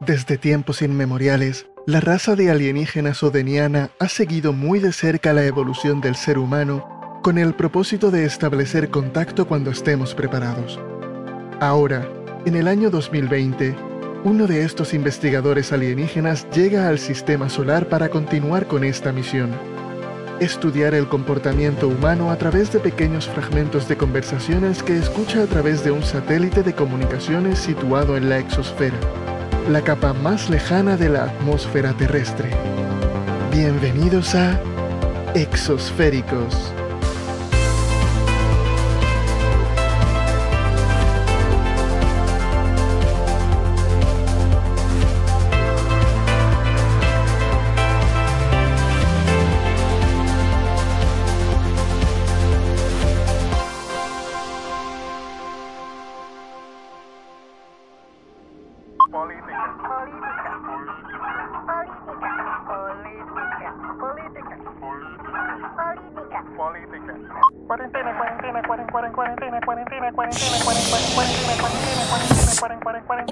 Desde tiempos inmemoriales, la raza de alienígenas odeniana ha seguido muy de cerca la evolución del ser humano con el propósito de establecer contacto cuando estemos preparados. Ahora, en el año 2020, uno de estos investigadores alienígenas llega al sistema solar para continuar con esta misión. Estudiar el comportamiento humano a través de pequeños fragmentos de conversaciones que escucha a través de un satélite de comunicaciones situado en la exosfera la capa más lejana de la atmósfera terrestre. Bienvenidos a Exosféricos.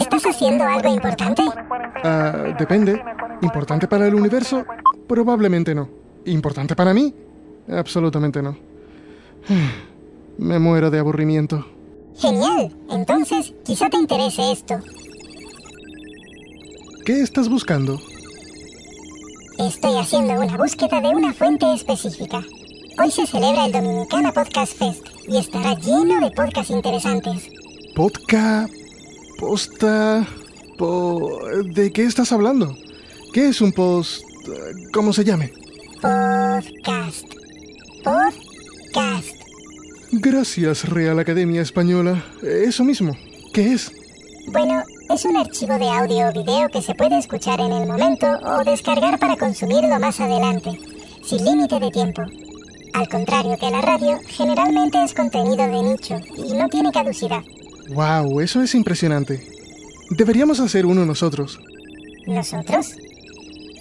¿Estás haciendo algo importante? Ah, depende. ¿Importante para el universo? Probablemente no. ¿Importante para mí? Absolutamente no. Me muero de aburrimiento. Genial. Entonces, quizá te interese esto. ¿Qué estás buscando? Estoy haciendo una búsqueda de una fuente específica. Hoy se celebra el Dominicana Podcast Fest y estará lleno de podcasts interesantes. Podcast... Posta... Po... ¿De qué estás hablando? ¿Qué es un post... ¿Cómo se llame? Podcast. Podcast. Gracias, Real Academia Española. Eso mismo. ¿Qué es? Bueno, es un archivo de audio o video que se puede escuchar en el momento o descargar para consumirlo más adelante, sin límite de tiempo. Al contrario que la radio, generalmente es contenido de nicho y no tiene caducidad. ¡Wow! Eso es impresionante. Deberíamos hacer uno nosotros. ¿Nosotros?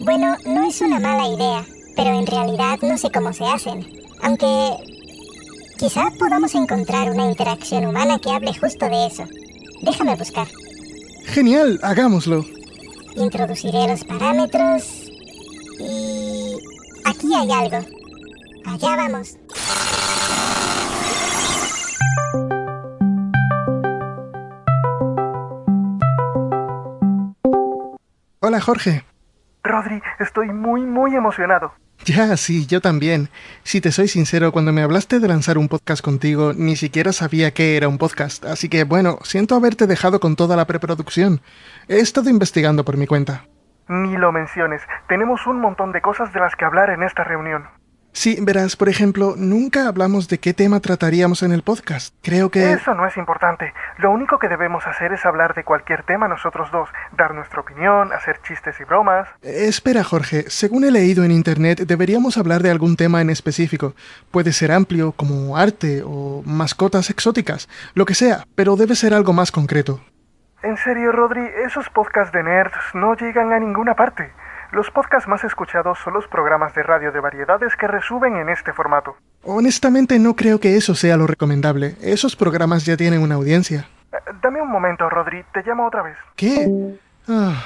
Bueno, no es una mala idea, pero en realidad no sé cómo se hacen. Aunque quizá podamos encontrar una interacción humana que hable justo de eso. Déjame buscar. Genial, hagámoslo. Introduciré los parámetros y... Aquí hay algo. Allá vamos. Hola, Jorge. Rodri, estoy muy, muy emocionado. Ya, sí, yo también. Si te soy sincero, cuando me hablaste de lanzar un podcast contigo, ni siquiera sabía qué era un podcast, así que bueno, siento haberte dejado con toda la preproducción. He estado investigando por mi cuenta. Ni lo menciones, tenemos un montón de cosas de las que hablar en esta reunión. Sí, verás, por ejemplo, nunca hablamos de qué tema trataríamos en el podcast. Creo que... Eso no es importante. Lo único que debemos hacer es hablar de cualquier tema nosotros dos, dar nuestra opinión, hacer chistes y bromas. Eh, espera, Jorge. Según he leído en Internet, deberíamos hablar de algún tema en específico. Puede ser amplio, como arte o mascotas exóticas, lo que sea, pero debe ser algo más concreto. En serio, Rodri, esos podcasts de nerds no llegan a ninguna parte. Los podcasts más escuchados son los programas de radio de variedades que resuben en este formato. Honestamente no creo que eso sea lo recomendable. Esos programas ya tienen una audiencia. Eh, dame un momento, Rodri. Te llamo otra vez. ¿Qué? Ah.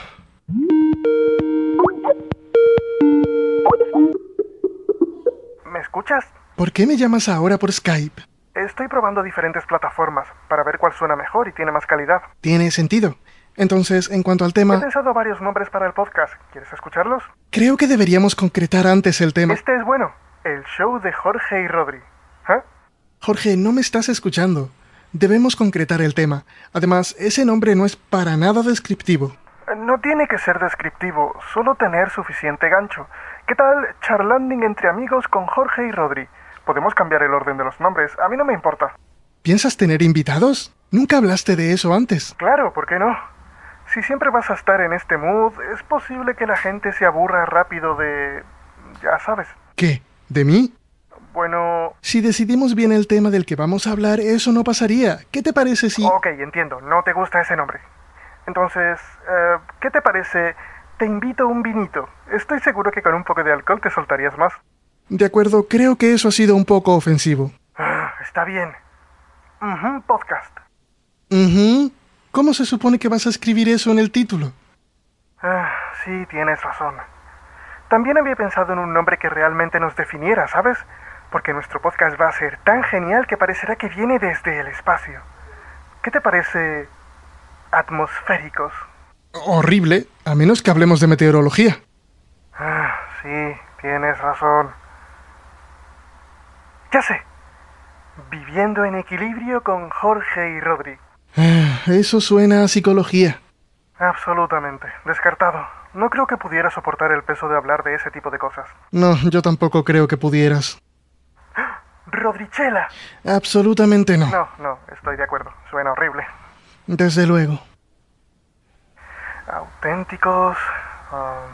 ¿Me escuchas? ¿Por qué me llamas ahora por Skype? Estoy probando diferentes plataformas para ver cuál suena mejor y tiene más calidad. Tiene sentido. Entonces, en cuanto al He tema, pensado varios nombres para el podcast. ¿Quieres escucharlos? creo que deberíamos concretar antes el tema. Este es bueno. El show de Jorge y Rodri. ¿Eh? Jorge, no me estás escuchando. Debemos concretar el tema. Además, ese nombre no es para nada descriptivo. No tiene que ser descriptivo, solo tener suficiente gancho. ¿Qué tal charlanding entre amigos con Jorge y Rodri? Podemos cambiar el orden de los nombres, a mí no me importa. ¿Piensas tener invitados? Nunca hablaste de eso antes. Claro, ¿por qué no? Si siempre vas a estar en este mood, es posible que la gente se aburra rápido de... ya sabes. ¿Qué? ¿De mí? Bueno... Si decidimos bien el tema del que vamos a hablar, eso no pasaría. ¿Qué te parece si... Ok, entiendo, no te gusta ese nombre. Entonces, eh, ¿qué te parece? Te invito a un vinito. Estoy seguro que con un poco de alcohol te soltarías más. De acuerdo, creo que eso ha sido un poco ofensivo. Ah, está bien. Podcast. Ujú. ¿Cómo se supone que vas a escribir eso en el título? Ah, sí, tienes razón. También había pensado en un nombre que realmente nos definiera, ¿sabes? Porque nuestro podcast va a ser tan genial que parecerá que viene desde el espacio. ¿Qué te parece atmosféricos? Horrible, a menos que hablemos de meteorología. Ah, sí, tienes razón. Ya sé. Viviendo en equilibrio con Jorge y Rodri. Eso suena a psicología. Absolutamente. Descartado. No creo que pudiera soportar el peso de hablar de ese tipo de cosas. No, yo tampoco creo que pudieras. Rodrichela. Absolutamente no. No, no, estoy de acuerdo. Suena horrible. Desde luego. Auténticos, ah,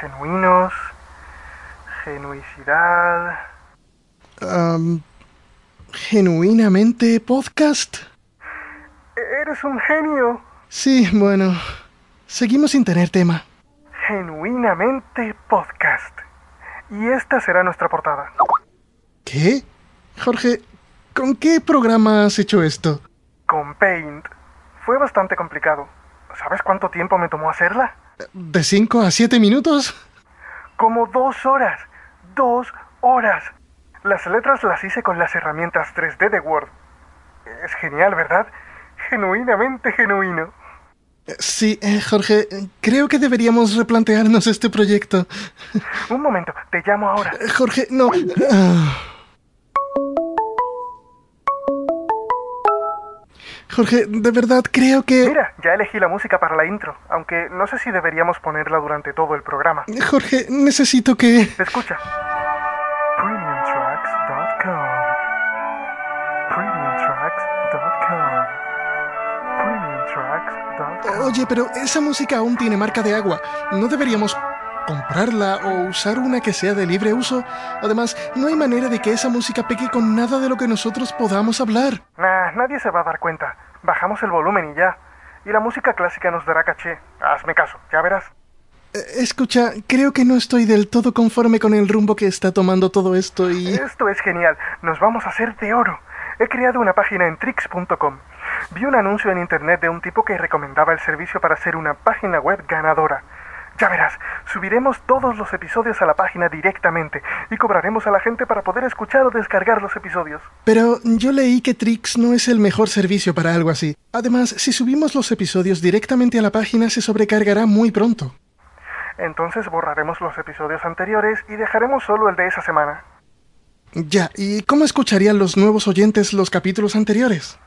genuinos, genuicidad. Am, ¿Genuinamente podcast? Eres un genio. Sí, bueno. Seguimos sin tener tema. Genuinamente podcast. Y esta será nuestra portada. ¿Qué? Jorge, ¿con qué programa has hecho esto? Con Paint. Fue bastante complicado. ¿Sabes cuánto tiempo me tomó hacerla? ¿De 5 a 7 minutos? Como dos horas. Dos horas. Las letras las hice con las herramientas 3D de Word. Es genial, ¿verdad? Genuinamente genuino. Sí, eh, Jorge, creo que deberíamos replantearnos este proyecto. Un momento, te llamo ahora. Eh, Jorge, no. Ah. Jorge, de verdad creo que... Mira, ya elegí la música para la intro, aunque no sé si deberíamos ponerla durante todo el programa. Jorge, necesito que... Escucha. Oye, pero esa música aún tiene marca de agua. ¿No deberíamos comprarla o usar una que sea de libre uso? Además, no hay manera de que esa música pegue con nada de lo que nosotros podamos hablar. Nah, nadie se va a dar cuenta. Bajamos el volumen y ya. Y la música clásica nos dará caché. Hazme caso, ya verás. Eh, Escucha, creo que no estoy del todo conforme con el rumbo que está tomando todo esto y... Esto es genial. Nos vamos a hacer de oro. He creado una página en tricks.com. Vi un anuncio en internet de un tipo que recomendaba el servicio para ser una página web ganadora. Ya verás, subiremos todos los episodios a la página directamente y cobraremos a la gente para poder escuchar o descargar los episodios. Pero yo leí que Trix no es el mejor servicio para algo así. Además, si subimos los episodios directamente a la página se sobrecargará muy pronto. Entonces borraremos los episodios anteriores y dejaremos solo el de esa semana. Ya, ¿y cómo escucharían los nuevos oyentes los capítulos anteriores?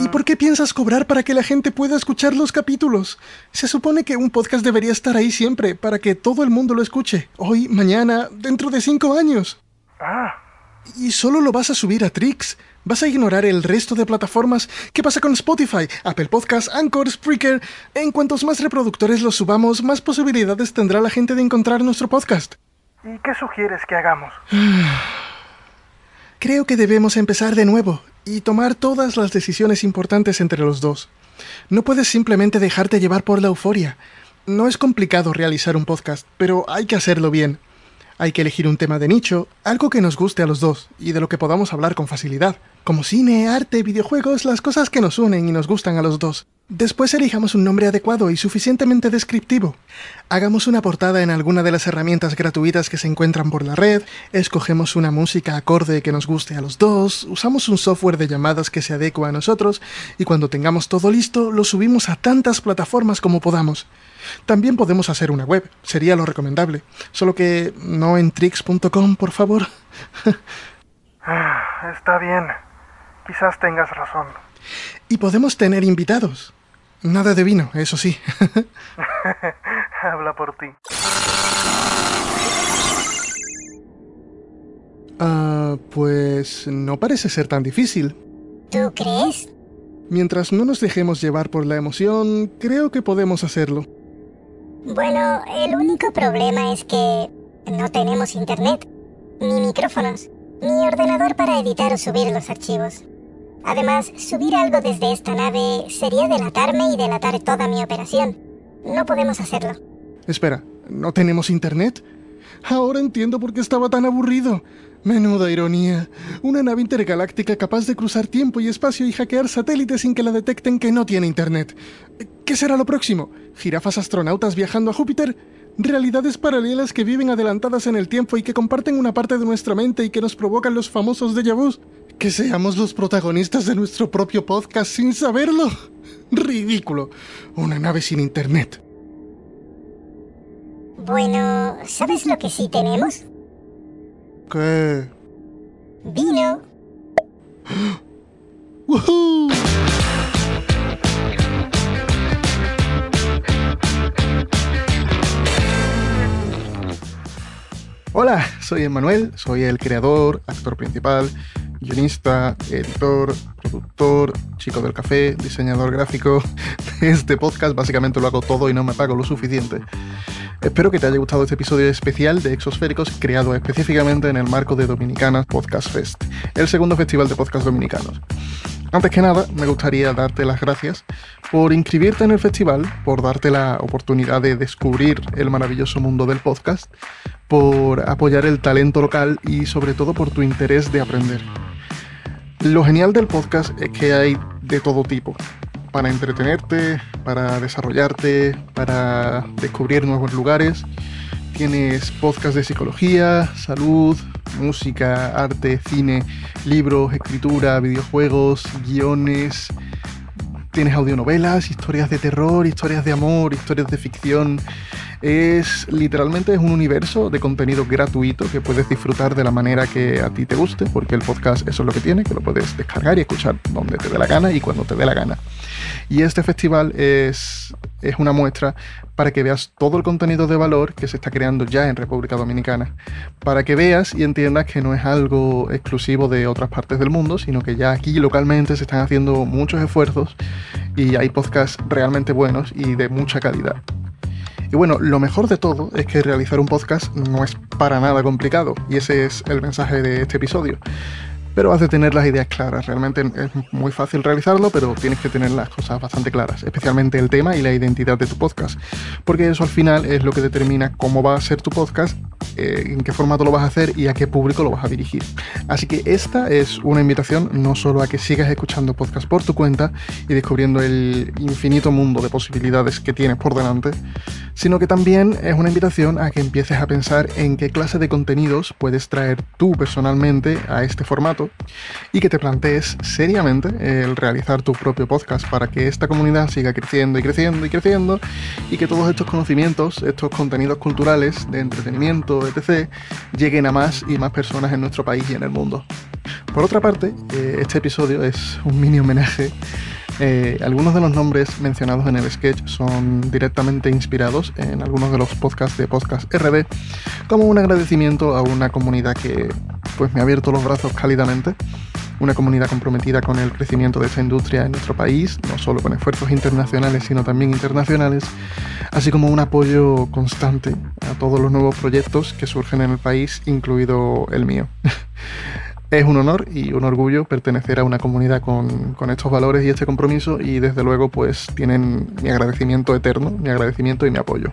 ¿Y por qué piensas cobrar para que la gente pueda escuchar los capítulos? Se supone que un podcast debería estar ahí siempre, para que todo el mundo lo escuche. Hoy, mañana, dentro de cinco años. Ah, Y solo lo vas a subir a Trix. Vas a ignorar el resto de plataformas. ¿Qué pasa con Spotify, Apple Podcasts, Anchor, Spreaker? En cuantos más reproductores los subamos, más posibilidades tendrá la gente de encontrar nuestro podcast. ¿y qué sugieres que hagamos? Creo que debemos empezar de nuevo y tomar todas las decisiones importantes entre los dos. No puedes simplemente dejarte llevar por la euforia. No es complicado realizar un podcast, pero hay que hacerlo bien. Hay que elegir un tema de nicho, algo que nos guste a los dos y de lo que podamos hablar con facilidad, como cine, arte, videojuegos, las cosas que nos unen y nos gustan a los dos. Después elijamos un nombre adecuado y suficientemente descriptivo. Hagamos una portada en alguna de las herramientas gratuitas que se encuentran por la red, escogemos una música acorde que nos guste a los dos, usamos un software de llamadas que se adecua a nosotros y cuando tengamos todo listo lo subimos a tantas plataformas como podamos. También podemos hacer una web, sería lo recomendable, solo que no en tricks.com, por favor. Ah, está bien. Quizás tengas razón. y podemos tener invitados. Nada de vino, eso sí. Habla por ti. Ah, pues no parece ser tan difícil. ¿Tú crees? Mientras no nos dejemos llevar por la emoción, creo que podemos hacerlo. Bueno, el único problema es que no tenemos internet, ni micrófonos, ni ordenador para editar o subir los archivos. Además, subir algo desde esta nave sería delatarme y delatar toda mi operación. No podemos hacerlo. Espera, ¿no tenemos internet? Ahora entiendo por qué estaba tan aburrido. Menuda ironía. Una nave intergaláctica capaz de cruzar tiempo y espacio y hackear satélites sin que la detecten que no tiene internet. ¿Qué será lo próximo? ¿Jirafas astronautas viajando a Júpiter? realidades paralelas que viven adelantadas en el tiempo y que comparten una parte de nuestra mente y que nos provocan los famosos déjà vus. Que seamos los protagonistas de nuestro propio podcast sin saberlo. Ridículo. Una nave sin internet. Bueno, ¿sabes lo que sí tenemos? ¿Qué? Vino. ¡Woohoo! Hola, soy Emmanuel, soy el creador, actor principal, guionista, editor, productor, chico del café, diseñador gráfico de este podcast. Básicamente lo hago todo y no me pago lo suficiente. Espero que te haya gustado este episodio especial de Exosféricos creado específicamente en el marco de Dominicanas Podcast Fest, el segundo festival de podcast dominicanos. Antes que nada, me gustaría darte las gracias por inscribirte en el festival, por darte la oportunidad de descubrir el maravilloso mundo del podcast, por apoyar el talento local y sobre todo por tu interés de aprender. Lo genial del podcast es que hay de todo tipo, para entretenerte, para desarrollarte, para descubrir nuevos lugares. Tienes podcast de psicología, salud, música, arte, cine, libros, escritura, videojuegos, guiones. Tienes audionovelas, historias de terror, historias de amor, historias de ficción. Es literalmente un universo de contenido gratuito que puedes disfrutar de la manera que a ti te guste, porque el podcast eso es lo que tiene, que lo puedes descargar y escuchar donde te dé la gana y cuando te dé la gana. Y este festival es, es una muestra para que veas todo el contenido de valor que se está creando ya en República Dominicana, para que veas y entiendas que no es algo exclusivo de otras partes del mundo, sino que ya aquí localmente se están haciendo muchos esfuerzos y hay podcasts realmente buenos y de mucha calidad. Y bueno, lo mejor de todo es que realizar un podcast no es para nada complicado, y ese es el mensaje de este episodio pero has de tener las ideas claras. Realmente es muy fácil realizarlo, pero tienes que tener las cosas bastante claras, especialmente el tema y la identidad de tu podcast, porque eso al final es lo que determina cómo va a ser tu podcast, eh, en qué formato lo vas a hacer y a qué público lo vas a dirigir. Así que esta es una invitación no solo a que sigas escuchando podcast por tu cuenta y descubriendo el infinito mundo de posibilidades que tienes por delante, sino que también es una invitación a que empieces a pensar en qué clase de contenidos puedes traer tú personalmente a este formato y que te plantees seriamente el realizar tu propio podcast para que esta comunidad siga creciendo y creciendo y creciendo y que todos estos conocimientos, estos contenidos culturales de entretenimiento, etc., lleguen a más y más personas en nuestro país y en el mundo. Por otra parte, eh, este episodio es un mini homenaje eh, algunos de los nombres mencionados en el sketch son directamente inspirados en algunos de los podcasts de Podcast RD, como un agradecimiento a una comunidad que pues, me ha abierto los brazos cálidamente, una comunidad comprometida con el crecimiento de esta industria en nuestro país, no solo con esfuerzos internacionales, sino también internacionales, así como un apoyo constante a todos los nuevos proyectos que surgen en el país, incluido el mío. Es un honor y un orgullo pertenecer a una comunidad con, estos valores y este compromiso y desde luego pues tienen mi agradecimiento eterno, mi agradecimiento y mi apoyo.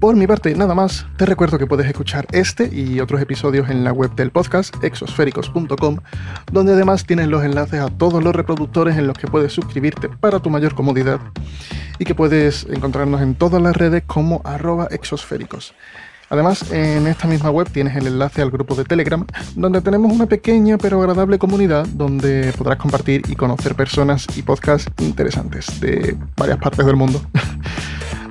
Por mi parte, nada más, te recuerdo que puedes escuchar este y otros episodios en la web del podcast exosféricos.com, donde además tienes los enlaces a todos los reproductores en los que puedes suscribirte para tu mayor comodidad y que puedes encontrarnos en todas las redes como arroba exosféricos. Además, en esta misma web tienes el enlace al grupo de Telegram, donde tenemos una pequeña pero agradable comunidad donde podrás compartir y conocer personas y podcasts interesantes de varias partes del mundo.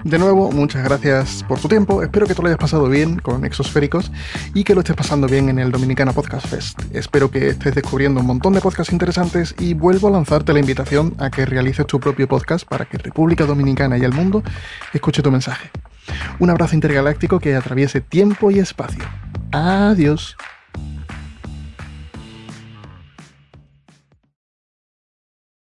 De nuevo, muchas gracias por tu tiempo. Espero que te lo hayas pasado bien con Exosféricos y que lo estés pasando bien en el Dominicana Podcast Fest. Espero que estés descubriendo un montón de podcasts interesantes y vuelvo a lanzarte la invitación a que realices tu propio podcast para que República Dominicana y el mundo escuche tu mensaje. Un abrazo intergaláctico que atraviese tiempo y espacio. Adiós.